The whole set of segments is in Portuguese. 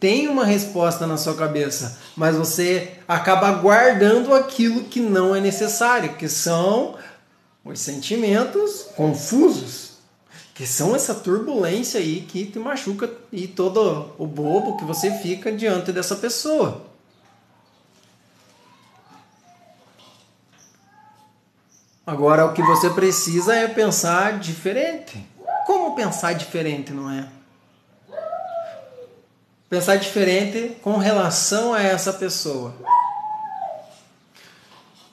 tem uma resposta na sua cabeça, mas você acaba guardando aquilo que não é necessário, que são os sentimentos confusos, que são essa turbulência aí que te machuca e todo o bobo que você fica diante dessa pessoa. Agora o que você precisa é pensar diferente. Como pensar diferente, não é? Pensar diferente com relação a essa pessoa.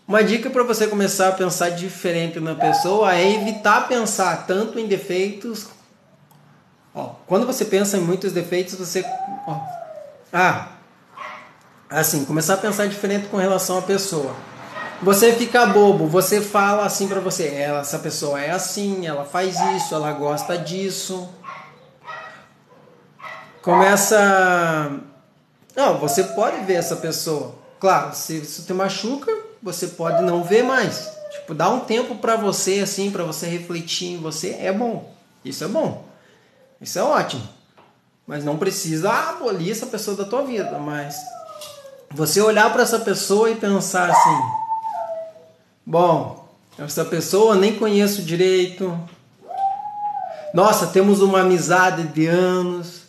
Uma dica para você começar a pensar diferente na pessoa é evitar pensar tanto em defeitos. Ó, quando você pensa em muitos defeitos, você. Ó, ah, assim, começar a pensar diferente com relação à pessoa. Você fica bobo, você fala assim para você: ela, essa pessoa é assim, ela faz isso, ela gosta disso começa. Não, você pode ver essa pessoa. Claro, se isso te machuca, você pode não ver mais. Tipo, dá um tempo para você, assim, para você refletir em você, é bom. Isso é bom. Isso é ótimo. Mas não precisa abolir essa pessoa da tua vida. Mas você olhar para essa pessoa e pensar assim: bom, essa pessoa nem conheço direito. Nossa, temos uma amizade de anos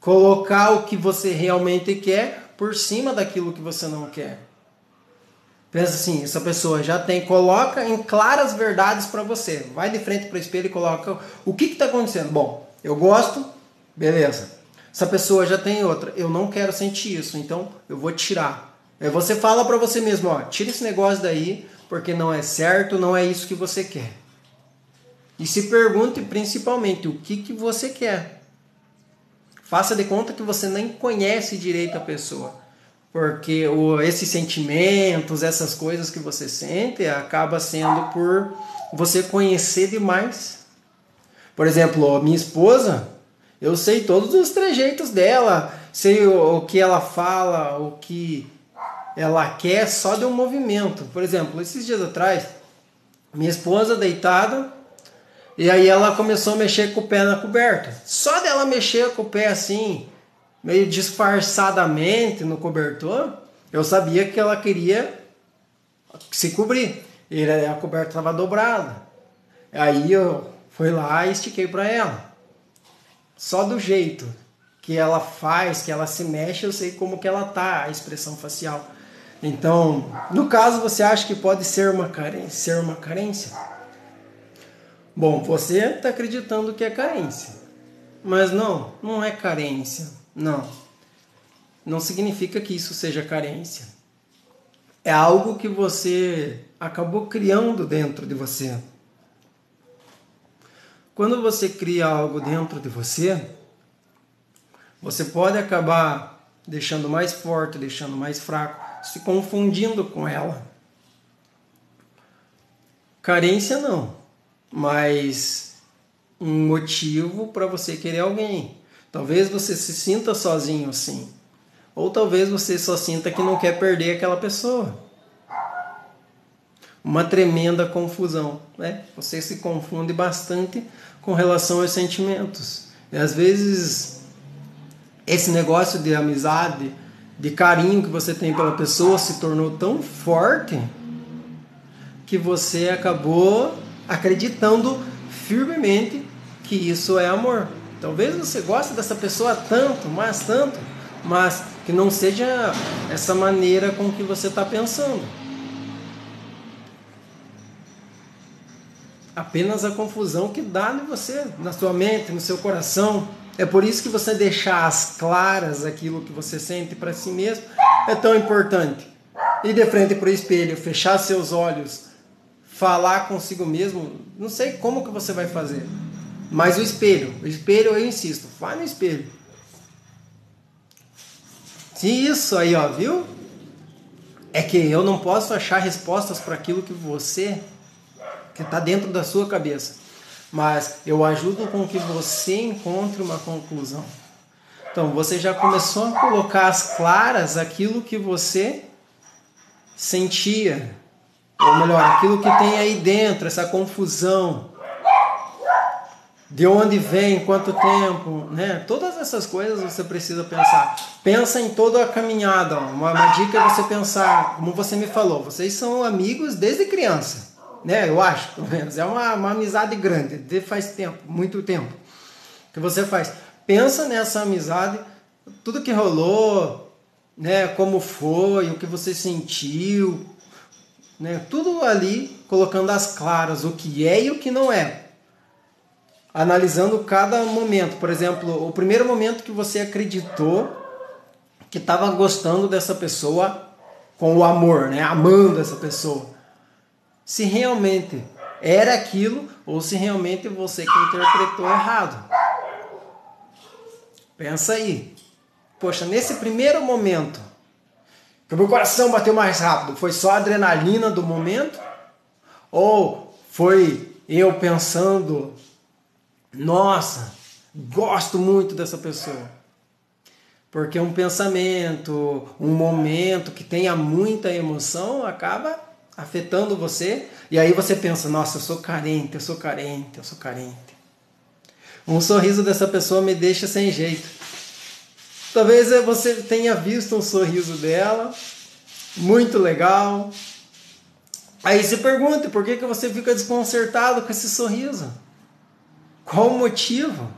Colocar o que você realmente quer por cima daquilo que você não quer. Pensa assim, essa pessoa já tem, coloca em claras verdades para você. Vai de frente para o espelho e coloca o que está acontecendo. Bom, eu gosto, beleza. Essa pessoa já tem outra, eu não quero sentir isso, então eu vou tirar. Aí você fala para você mesmo, ó, tira esse negócio daí, porque não é certo, não é isso que você quer. E se pergunte principalmente o que, que você quer. Faça de conta que você nem conhece direito a pessoa. Porque o, esses sentimentos, essas coisas que você sente, acaba sendo por você conhecer demais. Por exemplo, minha esposa, eu sei todos os trejeitos dela, sei o, o que ela fala, o que ela quer só de um movimento. Por exemplo, esses dias atrás, minha esposa deitada, e aí ela começou a mexer com o pé na coberta. Só dela mexer com o pé assim, meio disfarçadamente no cobertor, eu sabia que ela queria se cobrir. E a coberta estava dobrada. Aí eu fui lá e estiquei para ela. Só do jeito que ela faz, que ela se mexe, eu sei como que ela tá, a expressão facial. Então, no caso, você acha que pode ser uma carência? Ser uma carência? Bom, você está acreditando que é carência. Mas não, não é carência. Não. Não significa que isso seja carência. É algo que você acabou criando dentro de você. Quando você cria algo dentro de você, você pode acabar deixando mais forte, deixando mais fraco, se confundindo com ela. Carência não mas um motivo para você querer alguém. Talvez você se sinta sozinho assim, ou talvez você só sinta que não quer perder aquela pessoa. Uma tremenda confusão, né? Você se confunde bastante com relação aos sentimentos. E às vezes esse negócio de amizade, de carinho que você tem pela pessoa se tornou tão forte que você acabou acreditando firmemente que isso é amor. Talvez você goste dessa pessoa tanto, mas tanto, mas que não seja essa maneira com que você está pensando. Apenas a confusão que dá em você, na sua mente, no seu coração. É por isso que você deixar as claras aquilo que você sente para si mesmo é tão importante. Ir de frente para o espelho, fechar seus olhos, falar consigo mesmo, não sei como que você vai fazer. Mas o espelho, o espelho eu insisto, vai no espelho. Isso aí, ó, viu? É que eu não posso achar respostas para aquilo que você que está dentro da sua cabeça, mas eu ajudo com que você encontre uma conclusão. Então, você já começou a colocar as claras aquilo que você sentia, ou melhor, aquilo que tem aí dentro, essa confusão. de onde vem, quanto tempo, né? Todas essas coisas você precisa pensar. Pensa em toda a caminhada. Uma, uma dica é você pensar, como você me falou, vocês são amigos desde criança, né? Eu acho, pelo menos. É uma, uma amizade grande, de faz tempo, muito tempo. Que você faz. Pensa nessa amizade, tudo que rolou, né? Como foi, o que você sentiu, né? Tudo ali colocando as claras, o que é e o que não é analisando cada momento. Por exemplo, o primeiro momento que você acreditou que estava gostando dessa pessoa com o amor, né? amando essa pessoa. Se realmente era aquilo ou se realmente você que interpretou errado. Pensa aí. Poxa, nesse primeiro momento, que o meu coração bateu mais rápido, foi só a adrenalina do momento? Ou foi eu pensando nossa, gosto muito dessa pessoa. Porque um pensamento, um momento que tenha muita emoção acaba afetando você. E aí você pensa: nossa, eu sou carente, eu sou carente, eu sou carente. Um sorriso dessa pessoa me deixa sem jeito. Talvez você tenha visto um sorriso dela, muito legal. Aí se pergunta por que, que você fica desconcertado com esse sorriso? Qual o motivo?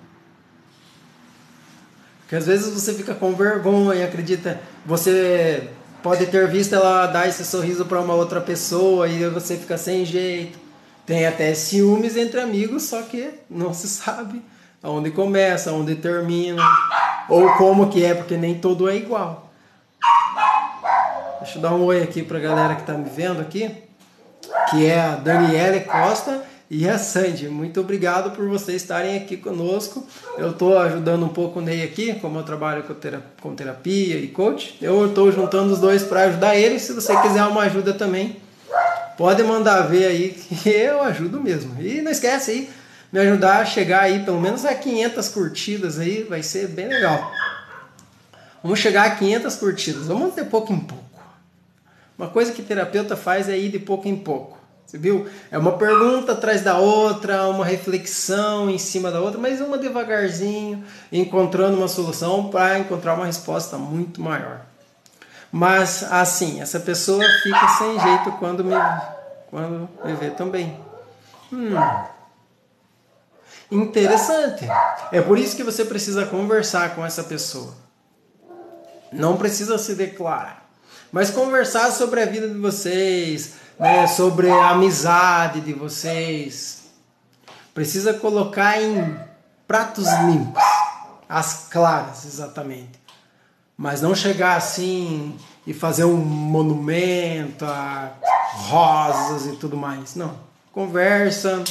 Porque às vezes você fica com vergonha, acredita, você pode ter visto ela dar esse sorriso para uma outra pessoa e você fica sem jeito. Tem até ciúmes entre amigos, só que não se sabe aonde começa, aonde termina, ou como que é, porque nem todo é igual. Deixa eu dar um oi aqui para a galera que está me vendo aqui, que é a Daniele Costa e a Sandy. Muito obrigado por vocês estarem aqui conosco. Eu estou ajudando um pouco o Ney aqui, como eu trabalho com, terapia, com terapia e coach. Eu estou juntando os dois para ajudar ele. Se você quiser uma ajuda também, pode mandar ver aí que eu ajudo mesmo. E não esquece aí, me ajudar a chegar aí pelo menos a 500 curtidas aí, vai ser bem legal. Vamos chegar a 500 curtidas, vamos de pouco em pouco. Uma coisa que terapeuta faz é ir de pouco em pouco. Você viu? É uma pergunta atrás da outra, uma reflexão em cima da outra, mas uma devagarzinho, encontrando uma solução para encontrar uma resposta muito maior. Mas assim, essa pessoa fica sem jeito quando me, quando me vê também. Hum. Interessante. É por isso que você precisa conversar com essa pessoa. Não precisa se declarar, mas conversar sobre a vida de vocês, né, sobre a amizade de vocês. Precisa colocar em pratos limpos, as claras, exatamente. Mas não chegar assim e fazer um monumento a rosas e tudo mais. Não. Conversa,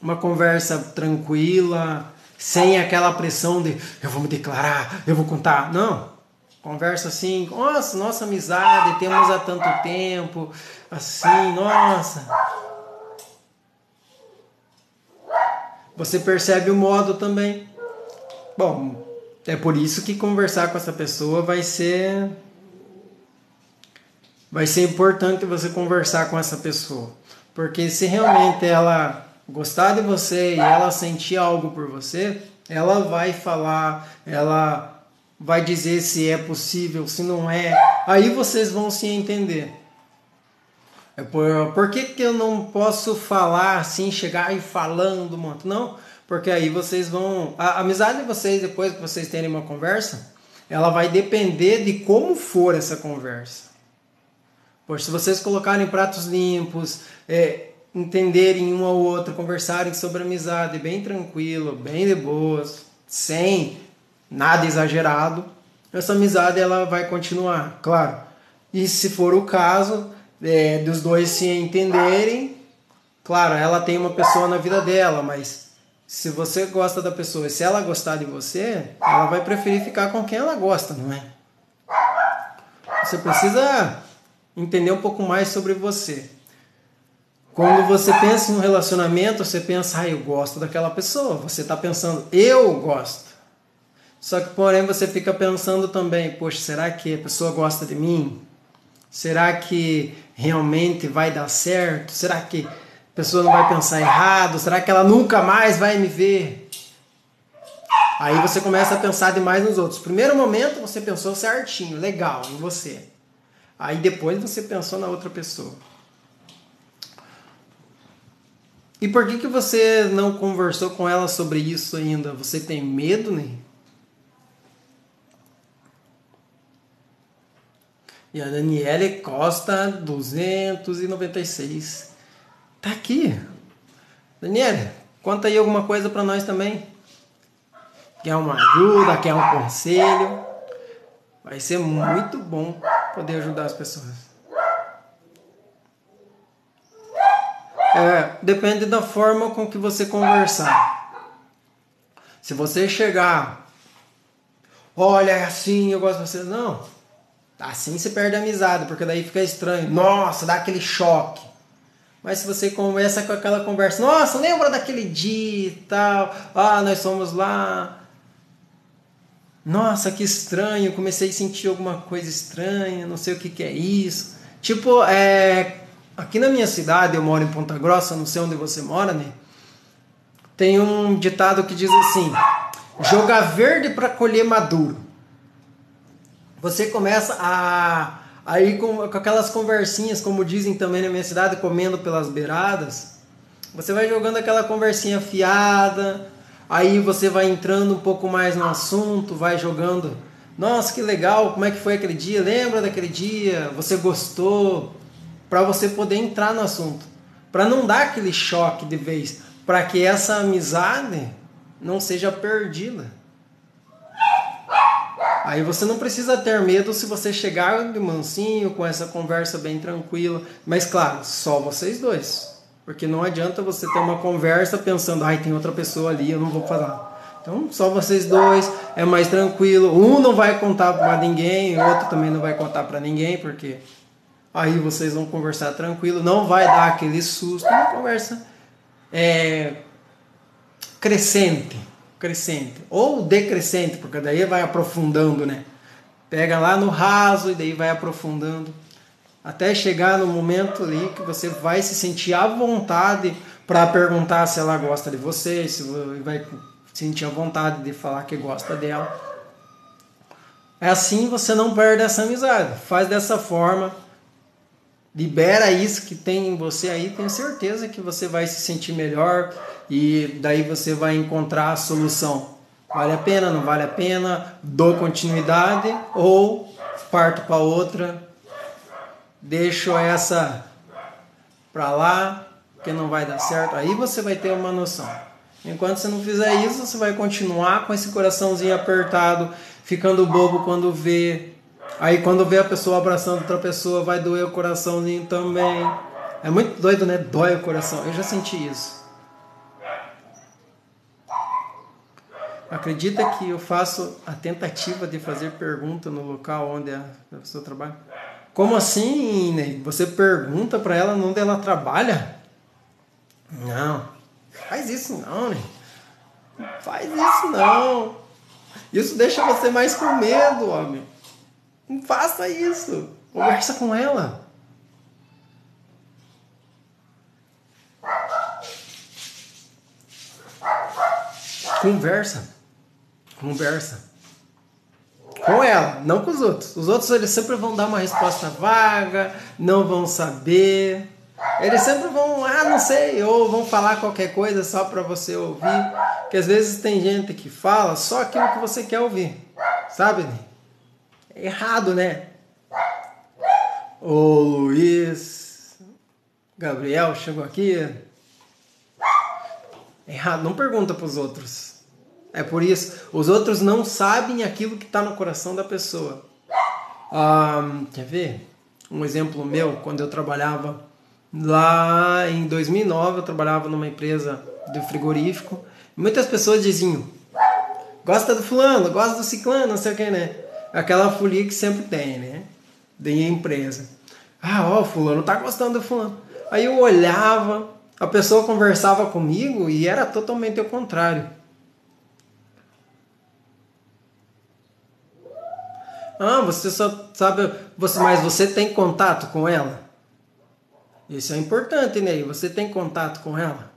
uma conversa tranquila, sem aquela pressão de eu vou me declarar, eu vou contar. Não. Conversa assim, nossa, nossa amizade, temos há tanto tempo, assim, nossa. Você percebe o modo também. Bom, é por isso que conversar com essa pessoa vai ser vai ser importante você conversar com essa pessoa. Porque se realmente ela gostar de você e ela sentir algo por você, ela vai falar, ela vai dizer se é possível, se não é. Aí vocês vão se entender. É por, por que, que eu não posso falar assim, chegar e falando muito? Não, porque aí vocês vão. A amizade de vocês, depois que vocês terem uma conversa, ela vai depender de como for essa conversa. Pois se vocês colocarem pratos limpos, é, entenderem um ao outro, conversarem sobre amizade bem tranquilo, bem de boas, sem nada exagerado, essa amizade ela vai continuar, claro. E se for o caso é, dos dois se entenderem, claro, ela tem uma pessoa na vida dela, mas se você gosta da pessoa e se ela gostar de você, ela vai preferir ficar com quem ela gosta, não é? Você precisa entender um pouco mais sobre você. Quando você pensa em um relacionamento, você pensa, ah, eu gosto daquela pessoa. Você está pensando, eu gosto. Só que, porém, você fica pensando também: poxa, será que a pessoa gosta de mim? Será que realmente vai dar certo? Será que a pessoa não vai pensar errado? Será que ela nunca mais vai me ver? Aí você começa a pensar demais nos outros. Primeiro momento você pensou certinho, legal, em você. Aí depois você pensou na outra pessoa. E por que, que você não conversou com ela sobre isso ainda? Você tem medo, né? E a Daniele Costa 296 tá aqui. Daniele, conta aí alguma coisa para nós também. Quer uma ajuda, quer um conselho? Vai ser muito bom poder ajudar as pessoas. É, depende da forma com que você conversar. Se você chegar, olha, é assim, eu gosto de você. Não. Assim você perde a amizade, porque daí fica estranho. Nossa, dá aquele choque. Mas se você começa com aquela conversa, nossa, lembra daquele dia e tal, ah, nós fomos lá. Nossa, que estranho, comecei a sentir alguma coisa estranha, não sei o que, que é isso. Tipo, é, Aqui na minha cidade, eu moro em Ponta Grossa, não sei onde você mora, né? Tem um ditado que diz assim: jogar verde para colher maduro. Você começa a, a ir com, com aquelas conversinhas, como dizem também na minha cidade, comendo pelas beiradas. Você vai jogando aquela conversinha fiada, aí você vai entrando um pouco mais no assunto, vai jogando. Nossa, que legal, como é que foi aquele dia? Lembra daquele dia? Você gostou? Para você poder entrar no assunto, para não dar aquele choque de vez, para que essa amizade não seja perdida. Aí você não precisa ter medo se você chegar de mansinho, com essa conversa bem tranquila. Mas claro, só vocês dois. Porque não adianta você ter uma conversa pensando, ai, tem outra pessoa ali, eu não vou falar. Então, só vocês dois, é mais tranquilo. Um não vai contar para ninguém, o outro também não vai contar para ninguém, porque Aí vocês vão conversar tranquilo, não vai dar aquele susto, uma conversa é, crescente, crescente ou decrescente, porque daí vai aprofundando, né? Pega lá no raso e daí vai aprofundando até chegar no momento ali que você vai se sentir à vontade para perguntar se ela gosta de você, se vai sentir a vontade de falar que gosta dela. É assim você não perde essa amizade. Faz dessa forma libera isso que tem em você aí, tenho certeza que você vai se sentir melhor e daí você vai encontrar a solução. Vale a pena, não vale a pena? Dou continuidade ou parto para outra? Deixo essa para lá, que não vai dar certo. Aí você vai ter uma noção. Enquanto você não fizer isso, você vai continuar com esse coraçãozinho apertado, ficando bobo quando vê Aí quando vê a pessoa abraçando outra pessoa, vai doer o coraçãozinho também. É muito doido, né? Dói o coração. Eu já senti isso. Acredita que eu faço a tentativa de fazer pergunta no local onde a pessoa trabalha? Como assim, Ney? Você pergunta para ela onde ela trabalha? Não. Faz isso não, Ney. Faz isso não. Isso deixa você mais com medo, homem. Não faça isso. Conversa com ela. Conversa. Conversa. Com ela, não com os outros. Os outros eles sempre vão dar uma resposta vaga, não vão saber. Eles sempre vão, ah, não sei, ou vão falar qualquer coisa só para você ouvir. Que às vezes tem gente que fala só aquilo que você quer ouvir. Sabe? Errado, né? O Luiz Gabriel chegou aqui. Errado, não pergunta para os outros. É por isso, os outros não sabem aquilo que está no coração da pessoa. Quer ver? Um exemplo meu, quando eu trabalhava lá em 2009, eu trabalhava numa empresa de frigorífico. Muitas pessoas diziam: gosta do fulano, gosta do ciclano, não sei o que, né? Aquela folia que sempre tem, né? De empresa. Ah, ó, fulano tá gostando do fulano. Aí eu olhava, a pessoa conversava comigo e era totalmente o contrário. Ah, você só sabe, você, mas você tem contato com ela? Isso é importante, né? Você tem contato com ela?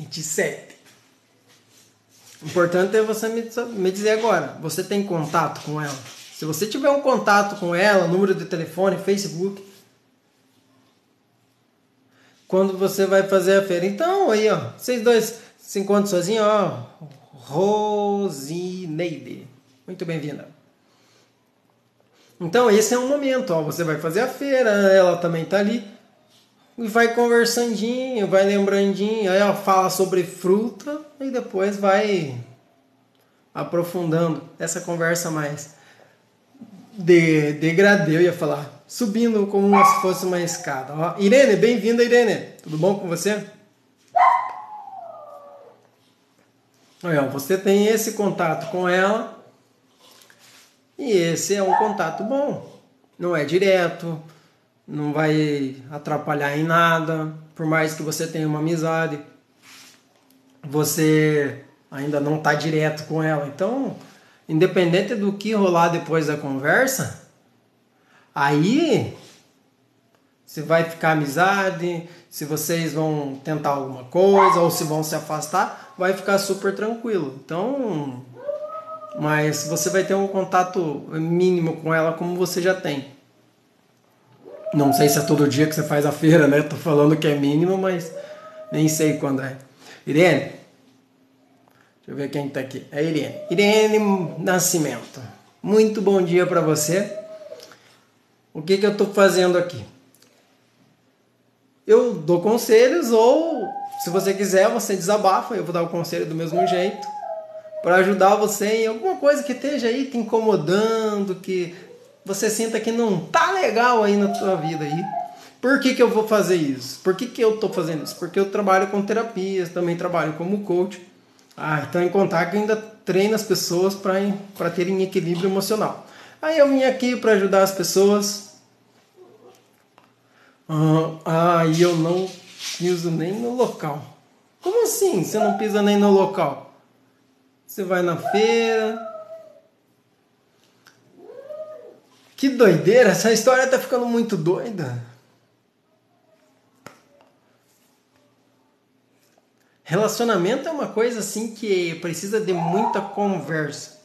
27. O importante é você me dizer agora, você tem contato com ela? Se você tiver um contato com ela, número de telefone, Facebook, quando você vai fazer a feira. Então, aí, ó, vocês dois se encontram sozinhos, ó. Rosineide. Muito bem-vinda. Então, esse é um momento, ó. Você vai fazer a feira, ela também tá ali. E vai conversandinho, vai lembrandinho, aí ela fala sobre fruta e depois vai aprofundando essa conversa mais de degradê, eu ia falar, subindo como se fosse uma escada. Ó, Irene, bem-vinda, Irene. Tudo bom com você? Olha, você tem esse contato com ela e esse é um contato bom. Não é direto, não vai atrapalhar em nada, por mais que você tenha uma amizade, você ainda não está direto com ela. Então, independente do que rolar depois da conversa, aí se vai ficar amizade, se vocês vão tentar alguma coisa ou se vão se afastar, vai ficar super tranquilo. Então, mas você vai ter um contato mínimo com ela como você já tem. Não sei se é todo dia que você faz a feira, né? Tô falando que é mínimo, mas nem sei quando é. Irene, Deixa eu ver quem está aqui. É Irene. Irene Nascimento. Muito bom dia para você. O que, que eu estou fazendo aqui? Eu dou conselhos ou, se você quiser, você desabafa. Eu vou dar o conselho do mesmo jeito para ajudar você em alguma coisa que esteja aí te incomodando, que você sinta que não tá legal aí na sua vida aí. Por que, que eu vou fazer isso? Por que, que eu estou fazendo isso? Porque eu trabalho com terapias, também trabalho como coach. Ah, então em contar que ainda treina as pessoas para terem equilíbrio emocional. Aí eu vim aqui para ajudar as pessoas. Ah, e eu não piso nem no local. Como assim? Você não pisa nem no local? Você vai na feira. Que doideira, essa história tá ficando muito doida. Relacionamento é uma coisa assim que precisa de muita conversa.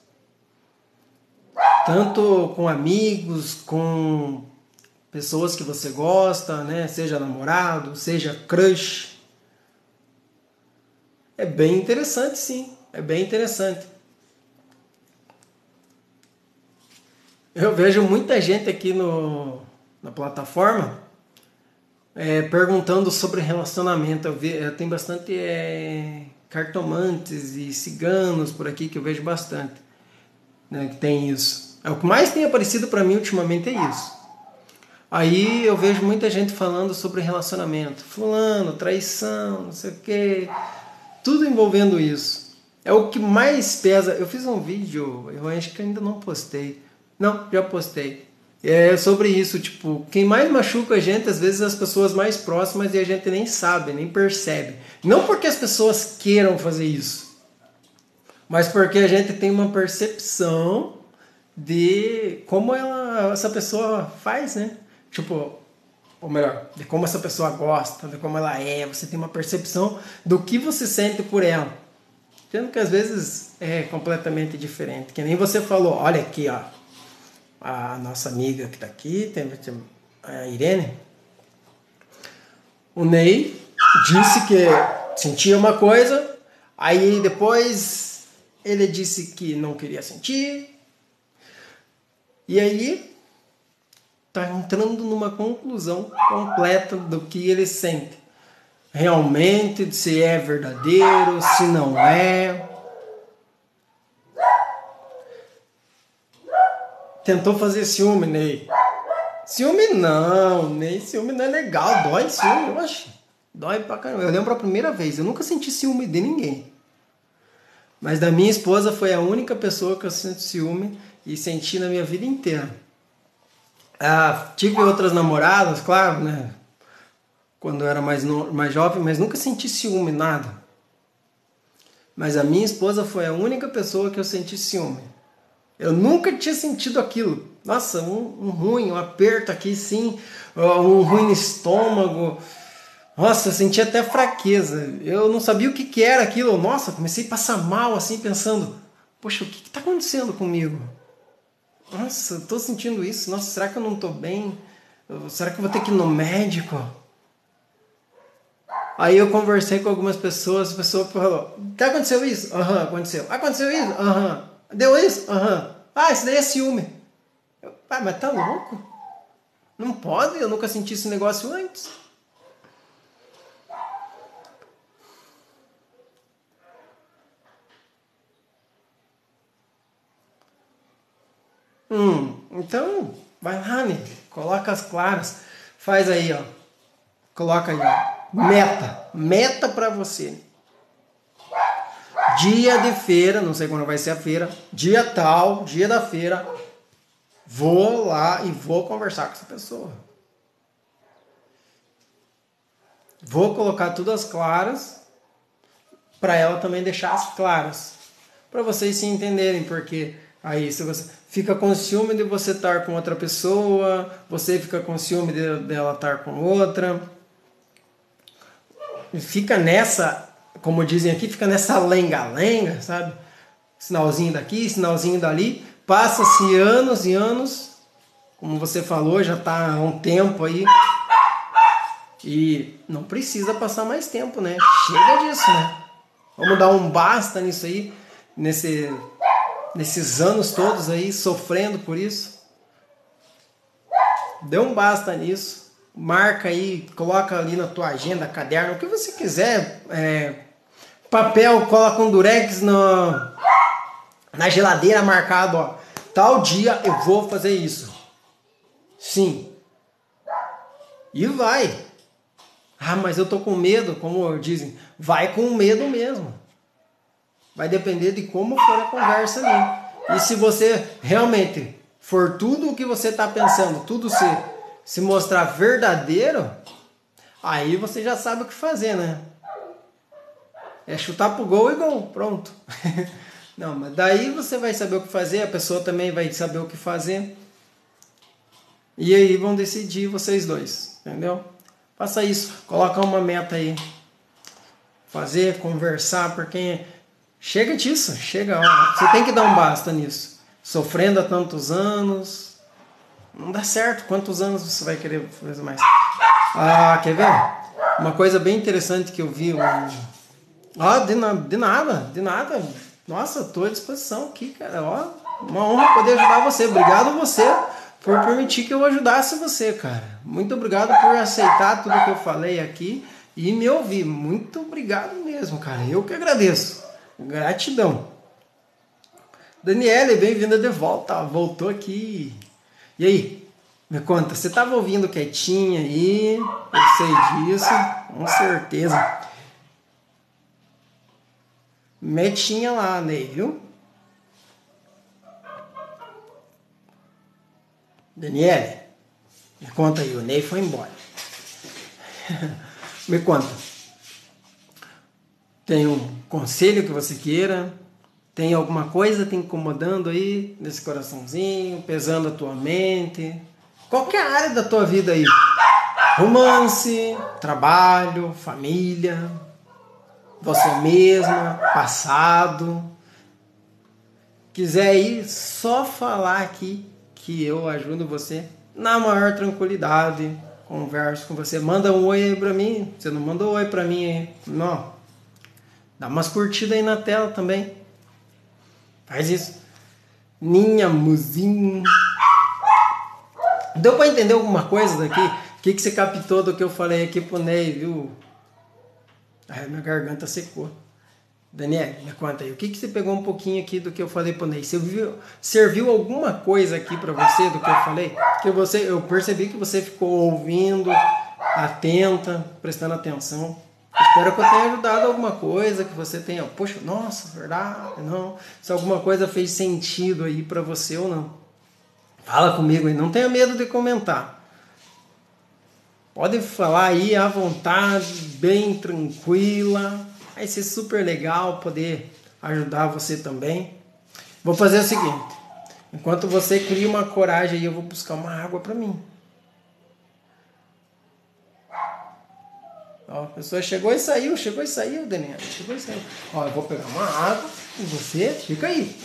Tanto com amigos, com pessoas que você gosta, né? Seja namorado, seja crush. É bem interessante, sim. É bem interessante. Eu vejo muita gente aqui no, na plataforma é, perguntando sobre relacionamento. Eu, eu tenho bastante é, cartomantes e ciganos por aqui que eu vejo bastante. Né, que tem isso. É, o que mais tem aparecido para mim ultimamente é isso. Aí eu vejo muita gente falando sobre relacionamento. Fulano, traição, não sei o quê. Tudo envolvendo isso. É o que mais pesa. Eu fiz um vídeo, eu acho que ainda não postei. Não, já postei é sobre isso, tipo, quem mais machuca a gente, às vezes, as pessoas mais próximas e a gente nem sabe, nem percebe. Não porque as pessoas queiram fazer isso, mas porque a gente tem uma percepção de como ela, essa pessoa faz, né? Tipo, ou melhor, de como essa pessoa gosta, de como ela é, você tem uma percepção do que você sente por ela. Sendo que às vezes é completamente diferente. Que nem você falou, olha aqui, ó a nossa amiga que está aqui, tem a Irene. O Ney disse que sentia uma coisa, aí depois ele disse que não queria sentir, e aí está entrando numa conclusão completa do que ele sente. Realmente, se é verdadeiro, se não é. Tentou fazer ciúme, Ney. Ciúme não, Ney. Ciúme não é legal. Dói ciúme, oxe. Dói pra caramba. Eu lembro a primeira vez. Eu nunca senti ciúme de ninguém. Mas da minha esposa foi a única pessoa que eu senti ciúme e senti na minha vida inteira. Ah, tive outras namoradas, claro, né? Quando eu era mais, no, mais jovem, mas nunca senti ciúme, nada. Mas a minha esposa foi a única pessoa que eu senti ciúme. Eu nunca tinha sentido aquilo. Nossa, um, um ruim, um aperto aqui sim, um ruim no estômago. Nossa, eu senti até fraqueza. Eu não sabia o que, que era aquilo. Nossa, comecei a passar mal assim, pensando: Poxa, o que está acontecendo comigo? Nossa, estou sentindo isso. Nossa, será que eu não estou bem? Será que eu vou ter que ir no médico? Aí eu conversei com algumas pessoas, a pessoa falou: tá, aconteceu isso? Aham, uhum, aconteceu. Aconteceu isso? Aham. Uhum. Deu isso? Aham. Uhum. Ah, isso daí é ciúme. Eu, ah, mas tá louco? Não pode, eu nunca senti esse negócio antes. Hum, então vai lá, né? Coloca as claras. Faz aí, ó. Coloca aí, ó. Meta. Meta para você. Dia de feira, não sei quando vai ser a feira. Dia tal, dia da feira. Vou lá e vou conversar com essa pessoa. Vou colocar tudo as claras para ela também deixar as claras. Para vocês se entenderem, porque aí se você fica com ciúme de você estar com outra pessoa, você fica com ciúme de, dela estar com outra. Fica nessa, como dizem aqui, fica nessa lenga-lenga, sabe? Sinalzinho daqui, sinalzinho dali. Passa-se anos e anos, como você falou, já está há um tempo aí. E não precisa passar mais tempo, né? Chega disso, né? Vamos dar um basta nisso aí, nesse nesses anos todos aí sofrendo por isso. Dê um basta nisso. Marca aí, coloca ali na tua agenda, caderno, o que você quiser. É, papel, coloca um durex no, na geladeira marcado, ó. Tal dia eu vou fazer isso. Sim. E vai. Ah, mas eu tô com medo, como dizem. Vai com medo mesmo. Vai depender de como for a conversa ali. E se você realmente for tudo o que você está pensando, tudo se, se mostrar verdadeiro, aí você já sabe o que fazer, né? É chutar pro gol e gol, pronto. Não, mas daí você vai saber o que fazer, a pessoa também vai saber o que fazer. E aí vão decidir vocês dois, entendeu? Faça isso, coloca uma meta aí. Fazer, conversar, porque Chega disso, chega. Ó. Você tem que dar um basta nisso. Sofrendo há tantos anos. Não dá certo. Quantos anos você vai querer fazer mais? Ah, quer ver? Uma coisa bem interessante que eu vi. Um... Ah, de, na... de nada, de nada. Nossa, estou à disposição aqui, cara. Ó, uma honra poder ajudar você. Obrigado você por permitir que eu ajudasse você, cara. Muito obrigado por aceitar tudo que eu falei aqui e me ouvir. Muito obrigado mesmo, cara. Eu que agradeço. Gratidão. Daniele, bem-vinda de volta. Voltou aqui. E aí? Me conta, você estava ouvindo quietinha aí? Eu sei disso, com certeza. Metinha lá, Ney, viu? Daniele, me conta aí, o Ney foi embora. me conta. Tem um conselho que você queira? Tem alguma coisa te incomodando aí nesse coraçãozinho, pesando a tua mente? Qualquer área da tua vida aí. Romance, trabalho, família, você mesma, passado. Quiser ir, só falar aqui que eu ajudo você na maior tranquilidade. Converso com você, manda um oi para mim. Você não mandou oi para mim, aí? não? Dá umas curtidas aí na tela também. Faz isso. Ninha Muzinho. Deu para entender alguma coisa daqui? O que, que você captou do que eu falei aqui pro Ney, viu? Minha garganta secou. Daniel, me conta aí, o que, que você pegou um pouquinho aqui do que eu falei pro Ney? Você viu, serviu alguma coisa aqui para você do que eu falei? Que você, eu percebi que você ficou ouvindo, atenta, prestando atenção. Espero que eu tenha ajudado alguma coisa, que você tenha, poxa, nossa, verdade, não. Se alguma coisa fez sentido aí para você ou não. Fala comigo aí, não tenha medo de comentar. Pode falar aí à vontade, bem tranquila. Vai ser super legal poder ajudar você também. Vou fazer o seguinte: enquanto você cria uma coragem eu vou buscar uma água para mim. Ó, a pessoa chegou e saiu, chegou e saiu, Daniela. Chegou e saiu. Ó, eu vou pegar uma água e você fica aí.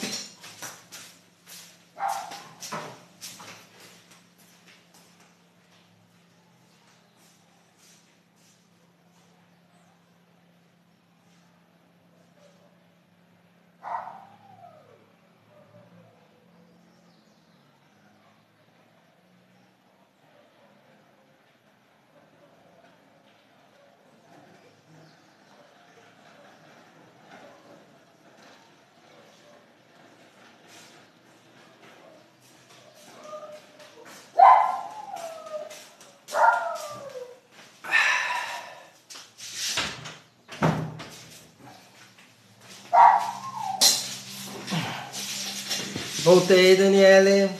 Voltei, Daniele.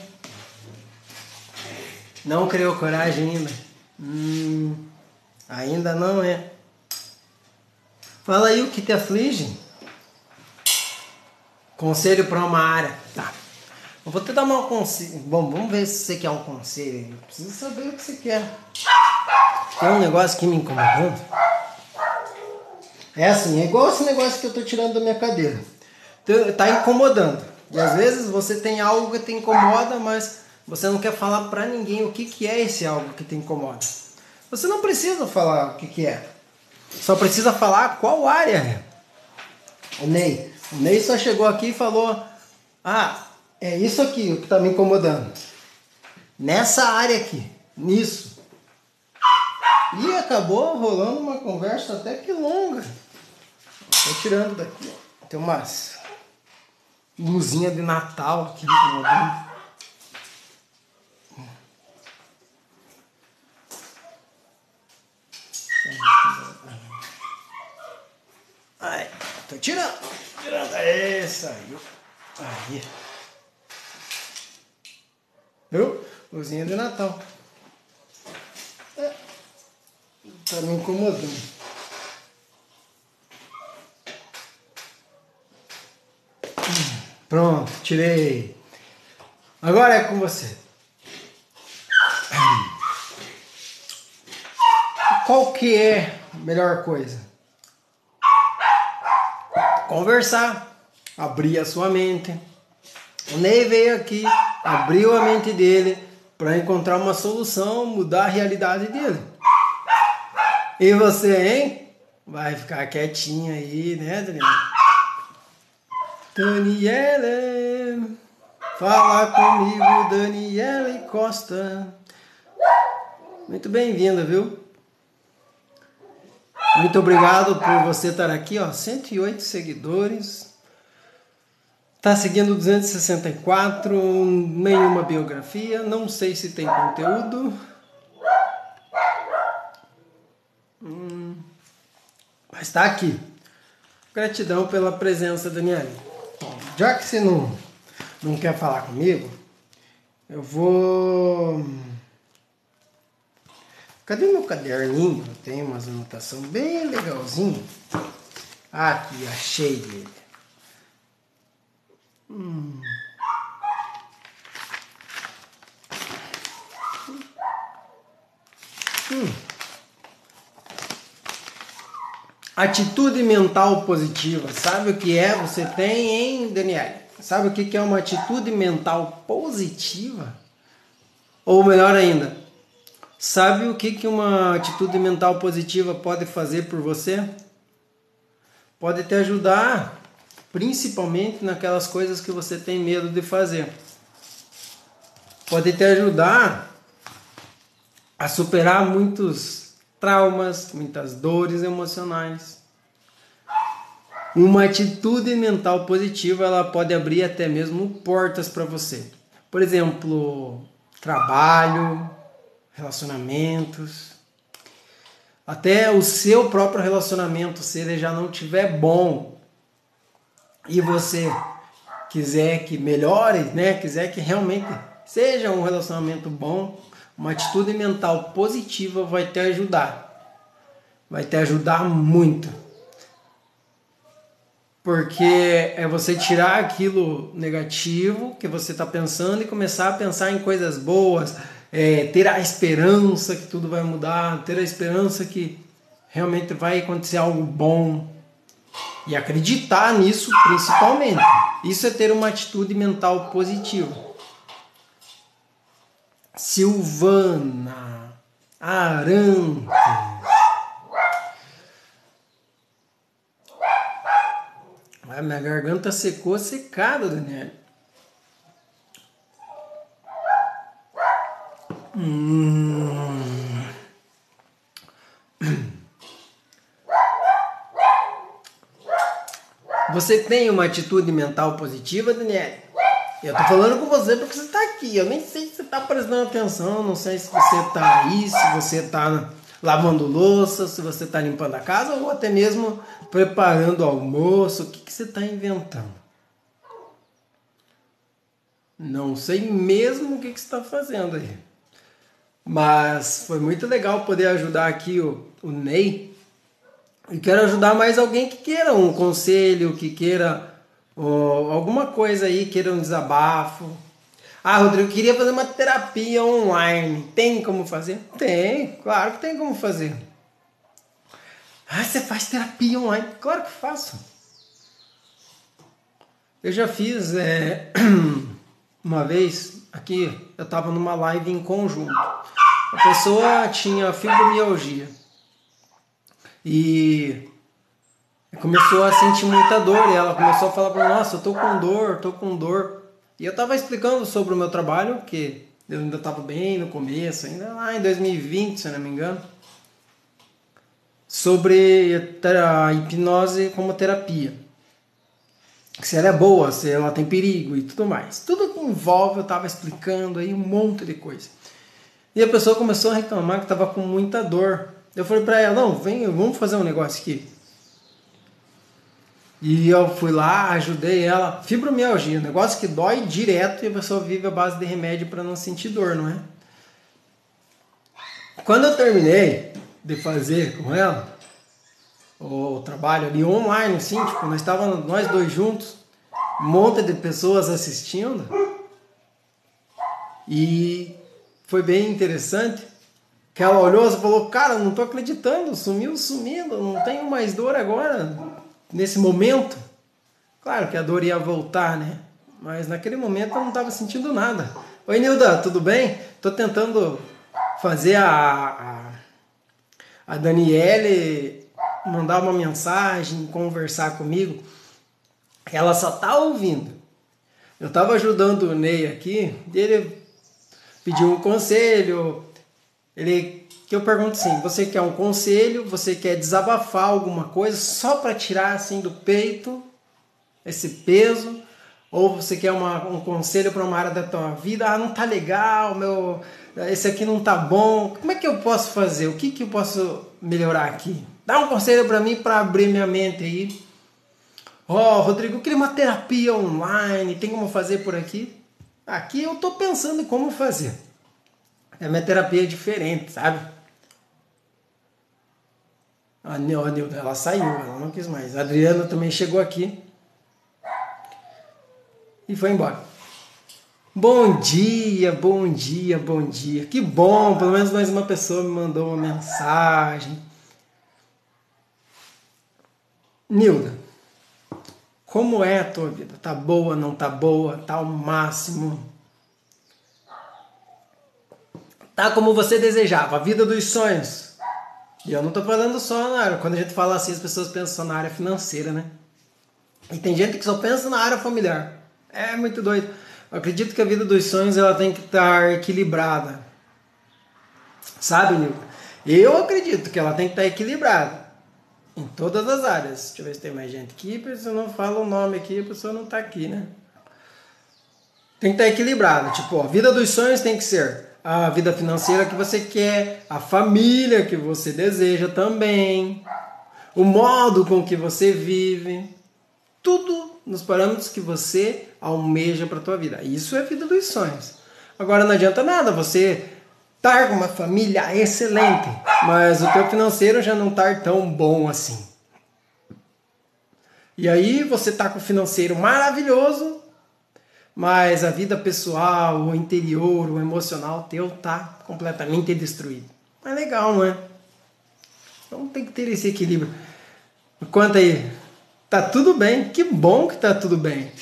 Não criou coragem ainda? Hum, ainda não é. Fala aí o que te aflige. Conselho para uma área. Tá. Eu vou te dar um conselho. Bom, vamos ver se você quer um conselho. Eu preciso saber o que você quer. Tem um negócio que me incomodando. É assim, é igual esse negócio que eu tô tirando da minha cadeira. Tá incomodando. E às vezes você tem algo que te incomoda, mas você não quer falar para ninguém o que, que é esse algo que te incomoda. Você não precisa falar o que, que é. Só precisa falar qual área é. O Ney. O Ney só chegou aqui e falou: Ah, é isso aqui o que está me incomodando. Nessa área aqui. Nisso. E acabou rolando uma conversa até que longa. Estou tirando daqui. Tem umas luzinha de Natal aqui incomodando. Ai, tô tirando, tirando, aí, saiu. Aí. Viu? Luzinha de Natal. É. Tá me incomodando. Pronto, tirei. Agora é com você. Qual que é a melhor coisa? Conversar, abrir a sua mente. O Ney veio aqui, abriu a mente dele para encontrar uma solução, mudar a realidade dele. E você, hein? Vai ficar quietinho aí, né, Daniel? Daniele, fala comigo, Daniele Costa. Muito bem-vinda, viu? Muito obrigado por você estar aqui, ó, 108 seguidores. Tá seguindo 264, nenhuma biografia, não sei se tem conteúdo. Hum, mas tá aqui. Gratidão pela presença, Daniele já que você não, não quer falar comigo, eu vou. Cadê meu caderninho? Eu tenho umas anotações bem legalzinho. Aqui, achei ele. Hum. Hum. Atitude mental positiva. Sabe o que é? Você tem, hein, Daniel? Sabe o que é uma atitude mental positiva? Ou melhor ainda, sabe o que uma atitude mental positiva pode fazer por você? Pode te ajudar, principalmente naquelas coisas que você tem medo de fazer. Pode te ajudar a superar muitos traumas, muitas dores emocionais. Uma atitude mental positiva ela pode abrir até mesmo portas para você. Por exemplo, trabalho, relacionamentos, até o seu próprio relacionamento, se ele já não tiver bom e você quiser que melhore, né, quiser que realmente seja um relacionamento bom, uma atitude mental positiva vai te ajudar. Vai te ajudar muito. Porque é você tirar aquilo negativo que você está pensando e começar a pensar em coisas boas, é, ter a esperança que tudo vai mudar, ter a esperança que realmente vai acontecer algo bom. E acreditar nisso principalmente. Isso é ter uma atitude mental positiva. Silvana Arantes. A minha garganta secou secada, Daniel. Hum. Você tem uma atitude mental positiva, Daniel? Eu tô falando com você porque você tá aqui. Eu nem sei se você tá prestando atenção, não sei se você tá aí, se você tá lavando louça, se você tá limpando a casa ou até mesmo preparando o almoço. O que, que você tá inventando? Não sei mesmo o que, que você está fazendo aí. Mas foi muito legal poder ajudar aqui o, o Ney. E quero ajudar mais alguém que queira um conselho, que queira oh, alguma coisa aí, queira um desabafo. Ah, Rodrigo, queria fazer uma terapia online. Tem como fazer? Tem, claro que tem como fazer. Ah, você faz terapia online? Claro que faço. Eu já fiz é, uma vez aqui, eu estava numa live em conjunto. A pessoa tinha fibromialgia e começou a sentir muita dor e ela começou a falar para nossa, eu tô com dor, tô com dor. E eu estava explicando sobre o meu trabalho, que eu ainda estava bem no começo, ainda lá em 2020, se não me engano, sobre a hipnose como terapia. Se ela é boa, se ela tem perigo e tudo mais. Tudo que envolve, eu estava explicando aí um monte de coisa. E a pessoa começou a reclamar que estava com muita dor. Eu falei para ela: não, vem, vamos fazer um negócio aqui. E eu fui lá, ajudei ela. Fibromialgia, um negócio que dói direto e a pessoa vive à base de remédio para não sentir dor, não é? Quando eu terminei de fazer com ela o trabalho ali online, assim, tipo, nós estávamos nós dois juntos, um monte de pessoas assistindo. E foi bem interessante. Que ela olhou e falou: Cara, não tô acreditando, sumiu sumindo, não tenho mais dor agora, nesse momento. Claro que a dor ia voltar, né? Mas naquele momento eu não estava sentindo nada. Oi, Nilda, tudo bem? Tô tentando fazer a, a, a Daniele mandar uma mensagem, conversar comigo. Ela só tá ouvindo. Eu estava ajudando o Ney aqui, ele pediu um conselho. Ele que eu pergunto assim, você quer um conselho, você quer desabafar alguma coisa só para tirar assim do peito esse peso, ou você quer uma, um conselho para uma área da tua vida, ah, não tá legal, meu, esse aqui não tá bom. Como é que eu posso fazer? O que que eu posso melhorar aqui? Dá um conselho para mim para abrir minha mente aí. Ó, oh, Rodrigo, eu queria uma terapia online, tem como fazer por aqui? Aqui eu tô pensando em como fazer. É minha terapia diferente, sabe? A Nilda, ela saiu, ela não quis mais. A Adriana também chegou aqui e foi embora. Bom dia, bom dia, bom dia. Que bom, pelo menos mais uma pessoa me mandou uma mensagem. Nilda, como é a tua vida? Tá boa, não tá boa? Tá ao máximo? Tá como você desejava, a vida dos sonhos. E eu não tô falando só na área. Quando a gente fala assim, as pessoas pensam na área financeira, né? E tem gente que só pensa na área familiar. É muito doido. Eu acredito que a vida dos sonhos ela tem que estar equilibrada. Sabe, Nilda? Eu acredito que ela tem que estar equilibrada. Em todas as áreas. Deixa eu ver se tem mais gente aqui, porque se eu não falo o nome aqui, a pessoa não está aqui, né? Tem que estar tá equilibrado. Tipo, a vida dos sonhos tem que ser a vida financeira que você quer, a família que você deseja também, o modo com que você vive, tudo nos parâmetros que você almeja para a tua vida. Isso é a vida dos sonhos. Agora não adianta nada você estar com uma família excelente, mas o teu financeiro já não estar tão bom assim. E aí você tá com o financeiro maravilhoso, mas a vida pessoal, o interior, o emocional teu tá completamente destruído. É legal, não é? Então tem que ter esse equilíbrio. Quanto aí, tá tudo bem. Que bom que tá tudo bem.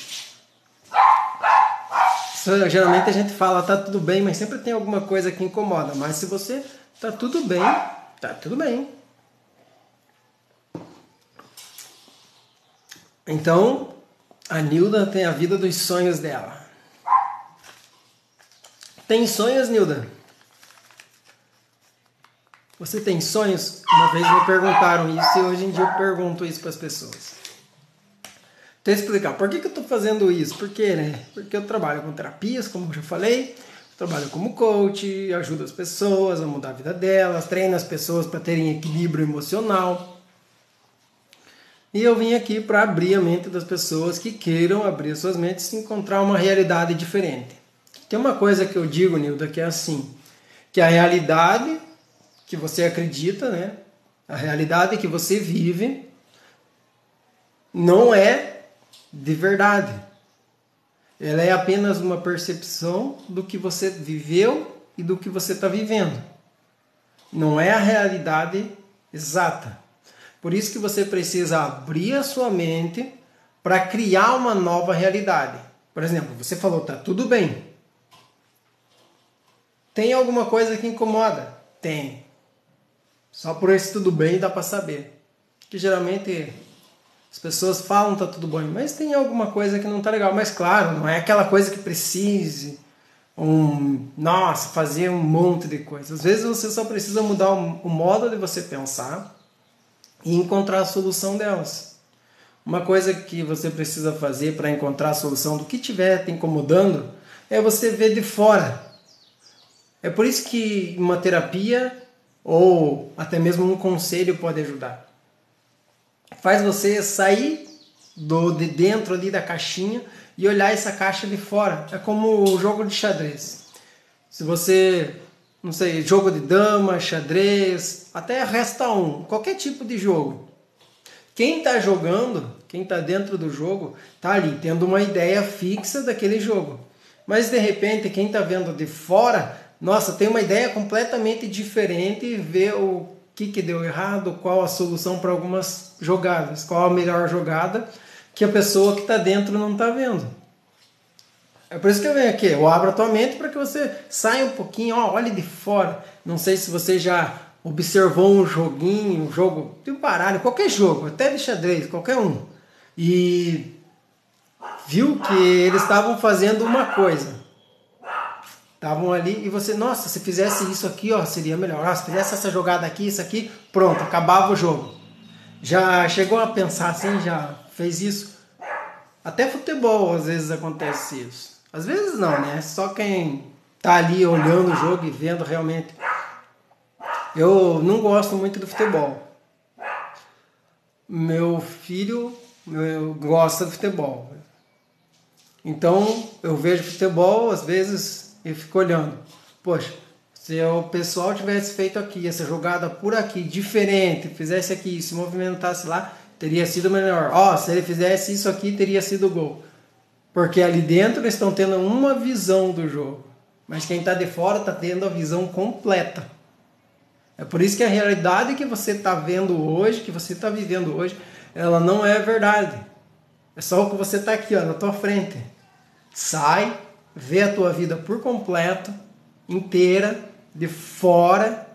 Geralmente a gente fala tá tudo bem, mas sempre tem alguma coisa que incomoda. Mas se você tá tudo bem, tá tudo bem. Então, a Nilda tem a vida dos sonhos dela. Tem sonhos, Nilda? Você tem sonhos? Uma vez me perguntaram isso e hoje em dia eu pergunto isso para as pessoas. Então, explicar por que, que eu estou fazendo isso. Por quê, né? Porque eu trabalho com terapias, como eu já falei, trabalho como coach, ajudo as pessoas a mudar a vida delas, treino as pessoas para terem equilíbrio emocional. E eu vim aqui para abrir a mente das pessoas que queiram abrir suas mentes e encontrar uma realidade diferente. Tem uma coisa que eu digo, Nilda, que é assim, que a realidade que você acredita, né? A realidade que você vive não é de verdade. Ela é apenas uma percepção do que você viveu e do que você está vivendo. Não é a realidade exata. Por isso que você precisa abrir a sua mente para criar uma nova realidade. Por exemplo, você falou, tá tudo bem. Tem alguma coisa que incomoda? Tem. Só por esse tudo bem dá para saber. Que geralmente as pessoas falam tá tudo bem, mas tem alguma coisa que não tá legal. Mas claro, não é aquela coisa que precise um, nossa, fazer um monte de coisas. Às vezes você só precisa mudar o modo de você pensar e encontrar a solução delas. Uma coisa que você precisa fazer para encontrar a solução do que estiver te incomodando é você ver de fora. É por isso que uma terapia ou até mesmo um conselho pode ajudar. Faz você sair do de dentro ali da caixinha e olhar essa caixa de fora. É como o jogo de xadrez. Se você não sei, jogo de dama, xadrez, até resta um, qualquer tipo de jogo. Quem está jogando, quem está dentro do jogo, está ali tendo uma ideia fixa daquele jogo. Mas de repente, quem está vendo de fora, nossa, tem uma ideia completamente diferente e vê o que, que deu errado, qual a solução para algumas jogadas, qual a melhor jogada que a pessoa que está dentro não está vendo. É por isso que eu venho aqui. Eu abro a tua mente para que você saia um pouquinho, ó, olhe de fora. Não sei se você já observou um joguinho, um jogo de baralho, qualquer jogo, até de xadrez, qualquer um. E viu que eles estavam fazendo uma coisa. Estavam ali e você, nossa, se fizesse isso aqui, ó, seria melhor. Ah, se fizesse essa jogada aqui, isso aqui, pronto, acabava o jogo. Já chegou a pensar assim, já fez isso? Até futebol às vezes acontece isso. Às vezes não, né? Só quem tá ali olhando o jogo e vendo realmente. Eu não gosto muito do futebol. Meu filho meu, gosta do futebol. Então eu vejo futebol, às vezes, e fico olhando. Poxa, se o pessoal tivesse feito aqui, essa jogada por aqui, diferente, fizesse aqui, se movimentasse lá, teria sido melhor. Ó, oh, se ele fizesse isso aqui, teria sido gol. Porque ali dentro eles estão tendo uma visão do jogo. Mas quem está de fora está tendo a visão completa. É por isso que a realidade que você está vendo hoje, que você está vivendo hoje, ela não é verdade. É só o que você está aqui, ó, na tua frente. Sai, vê a tua vida por completo, inteira, de fora,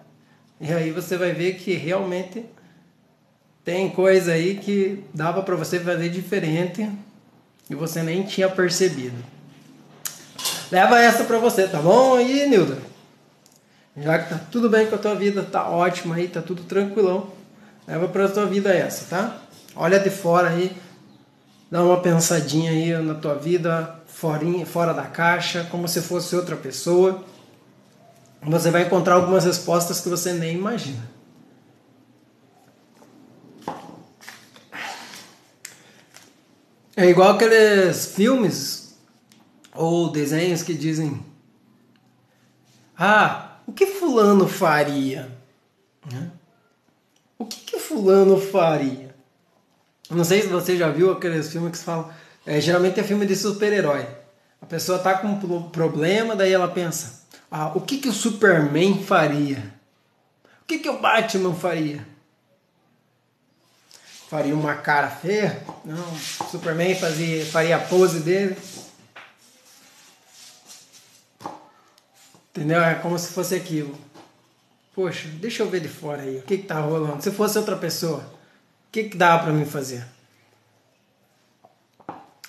e aí você vai ver que realmente tem coisa aí que dava para você fazer diferente e você nem tinha percebido. Leva essa para você, tá bom aí, Nilda? Já que tá tudo bem com a tua vida, tá ótimo aí, tá tudo tranquilão. Leva para tua vida essa, tá? Olha de fora aí, dá uma pensadinha aí na tua vida, forinha, fora da caixa, como se fosse outra pessoa. Você vai encontrar algumas respostas que você nem imagina. É igual aqueles filmes ou desenhos que dizem: Ah, o que Fulano faria? Né? O que, que Fulano faria? Não sei se você já viu aqueles filmes que falam. É, geralmente é filme de super-herói. A pessoa tá com um problema, daí ela pensa: Ah, o que, que o Superman faria? O que, que o Batman faria? Faria uma cara feia. Não, Superman fazia, faria a pose dele. Entendeu? É como se fosse aquilo. Poxa, deixa eu ver de fora aí. O que que tá rolando? Se fosse outra pessoa, o que que dava para mim fazer?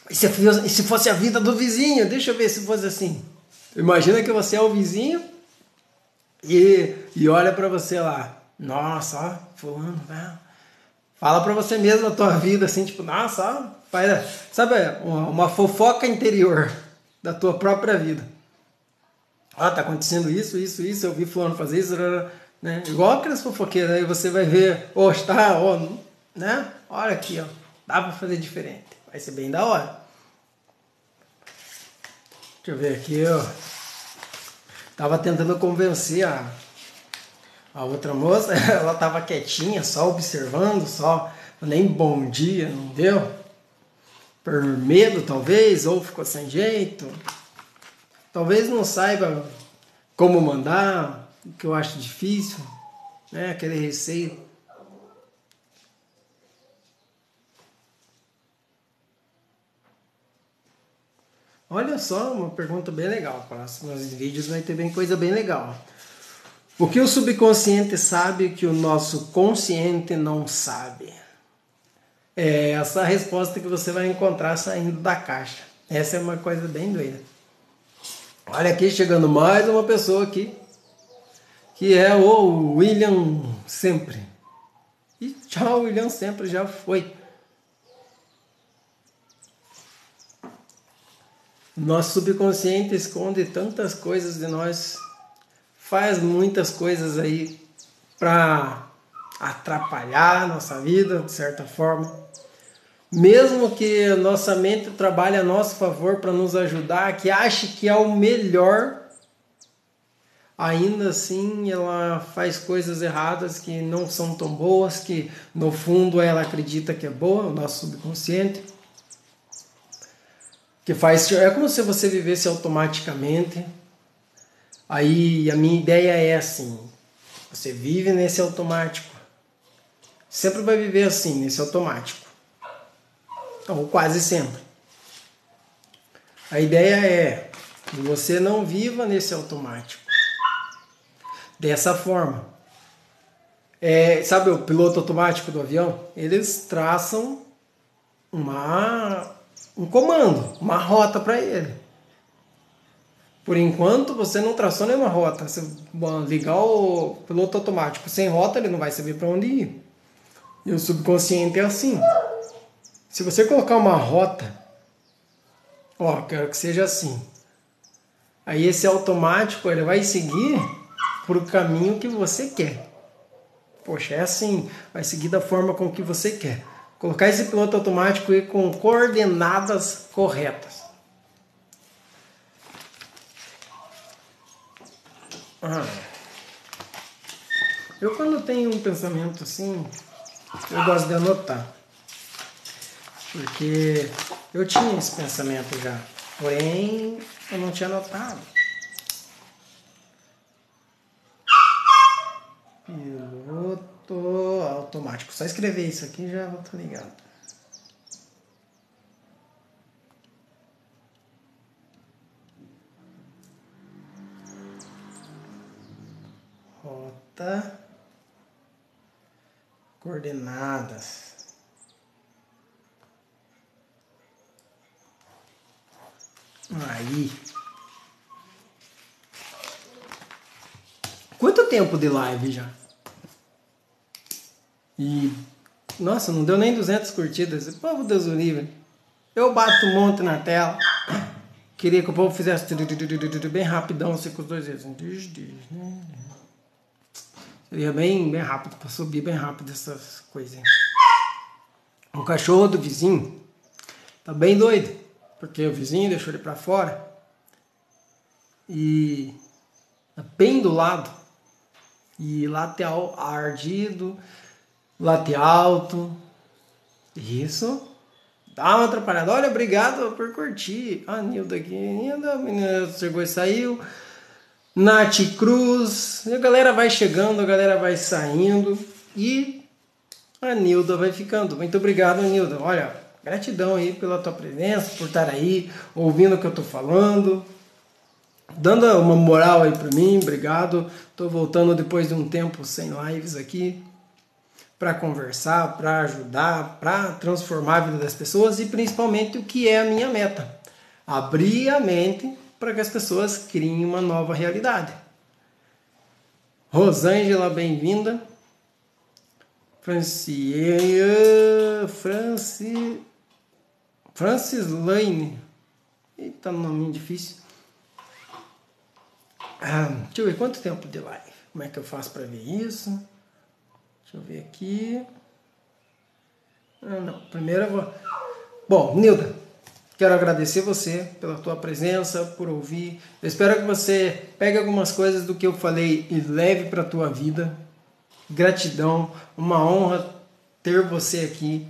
E se, e se fosse a vida do vizinho? Deixa eu ver se fosse assim. Imagina que você é o vizinho e, e olha para você lá. Nossa, ó, fulano, né? Fala para você mesmo a tua vida, assim, tipo, nossa, faz, sabe, uma, uma fofoca interior da tua própria vida. Ó, tá acontecendo isso, isso, isso, eu vi fulano fazer isso, né? Igual aquelas fofoqueiras, aí você vai ver, ó, oh, está, ó, né? Olha aqui, ó, dá para fazer diferente. Vai ser bem da hora. Deixa eu ver aqui, ó. Tava tentando convencer a, a outra moça, ela tava quietinha, só observando, só nem bom dia, não deu? Por medo, talvez, ou ficou sem jeito. Talvez não saiba como mandar, o que eu acho difícil, né? Aquele receio. Olha só, uma pergunta bem legal. Próximos vídeos vai ter bem coisa bem legal. O que o subconsciente sabe que o nosso consciente não sabe? É essa a resposta que você vai encontrar saindo da caixa. Essa é uma coisa bem doida. Olha aqui chegando mais uma pessoa aqui, que é o William Sempre. E tchau, William Sempre já foi. Nosso subconsciente esconde tantas coisas de nós, faz muitas coisas aí para atrapalhar a nossa vida, de certa forma. Mesmo que nossa mente trabalhe a nosso favor para nos ajudar, que ache que é o melhor, ainda assim ela faz coisas erradas que não são tão boas, que no fundo ela acredita que é boa, o nosso subconsciente que faz é como se você vivesse automaticamente. Aí a minha ideia é assim: você vive nesse automático, sempre vai viver assim nesse automático, ou quase sempre. A ideia é que você não viva nesse automático dessa forma. É, sabe o piloto automático do avião? Eles traçam uma um comando, uma rota para ele. Por enquanto você não traçou nenhuma rota. Se ligar o piloto automático sem rota, ele não vai saber para onde ir. E o subconsciente é assim. Se você colocar uma rota, ó, quero que seja assim. Aí esse automático ele vai seguir para o caminho que você quer. Poxa, é assim, vai seguir da forma com que você quer. Colocar esse piloto automático aí com coordenadas corretas. Eu quando tenho um pensamento assim, eu gosto de anotar. Porque eu tinha esse pensamento já. Porém, eu não tinha anotado. Piloto automático. Só escrever isso aqui já vou estar ligado. Rota. Coordenadas. Aí. Quanto tempo de live já? E, nossa, não deu nem 200 curtidas. Povo Deus o livre. Eu bato um monte na tela. Queria que o povo fizesse bem rapidão, assim, com os dois dedos. Seria bem, bem rápido, para subir bem rápido essas coisinhas. O cachorro do vizinho tá bem doido, porque o vizinho deixou ele para fora e tá bem do lado e lateral ardido late alto. Isso. Dá uma atrapalhada. Olha, obrigado por curtir. A Nilda aqui ainda. A menina chegou e saiu. Nath Cruz. A galera vai chegando, a galera vai saindo. E A Nilda vai ficando. Muito obrigado, Nilda. Olha, gratidão aí pela tua presença, por estar aí, ouvindo o que eu tô falando. Dando uma moral aí para mim, obrigado. Tô voltando depois de um tempo sem lives aqui para conversar, para ajudar, para transformar a vida das pessoas e principalmente o que é a minha meta: abrir a mente para que as pessoas criem uma nova realidade. Rosângela, bem-vinda. Francia, Franci, Francis Lane. Eita, nome difícil. Ah, deixa eu ver quanto tempo de live. Como é que eu faço para ver isso? Deixa eu ver aqui. Ah, não. Primeiro eu vou. Bom, Nilda, quero agradecer você pela tua presença, por ouvir. Eu espero que você pegue algumas coisas do que eu falei e leve para a tua vida. Gratidão, uma honra ter você aqui.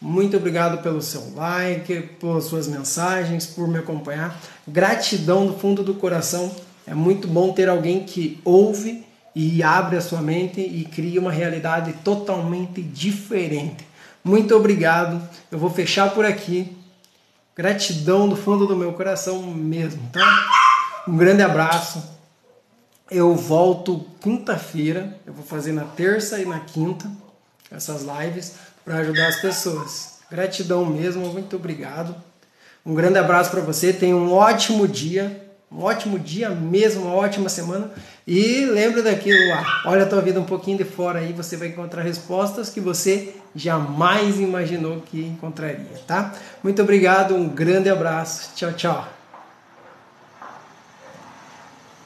Muito obrigado pelo seu like, pelas suas mensagens, por me acompanhar. Gratidão do fundo do coração. É muito bom ter alguém que ouve e abre a sua mente e cria uma realidade totalmente diferente. Muito obrigado. Eu vou fechar por aqui. Gratidão do fundo do meu coração mesmo, tá? Um grande abraço. Eu volto quinta-feira. Eu vou fazer na terça e na quinta essas lives para ajudar as pessoas. Gratidão mesmo, muito obrigado. Um grande abraço para você. Tenha um ótimo dia. Um ótimo dia mesmo, uma ótima semana. E lembra daquilo lá. Olha a tua vida um pouquinho de fora aí, você vai encontrar respostas que você jamais imaginou que encontraria, tá? Muito obrigado, um grande abraço. Tchau, tchau.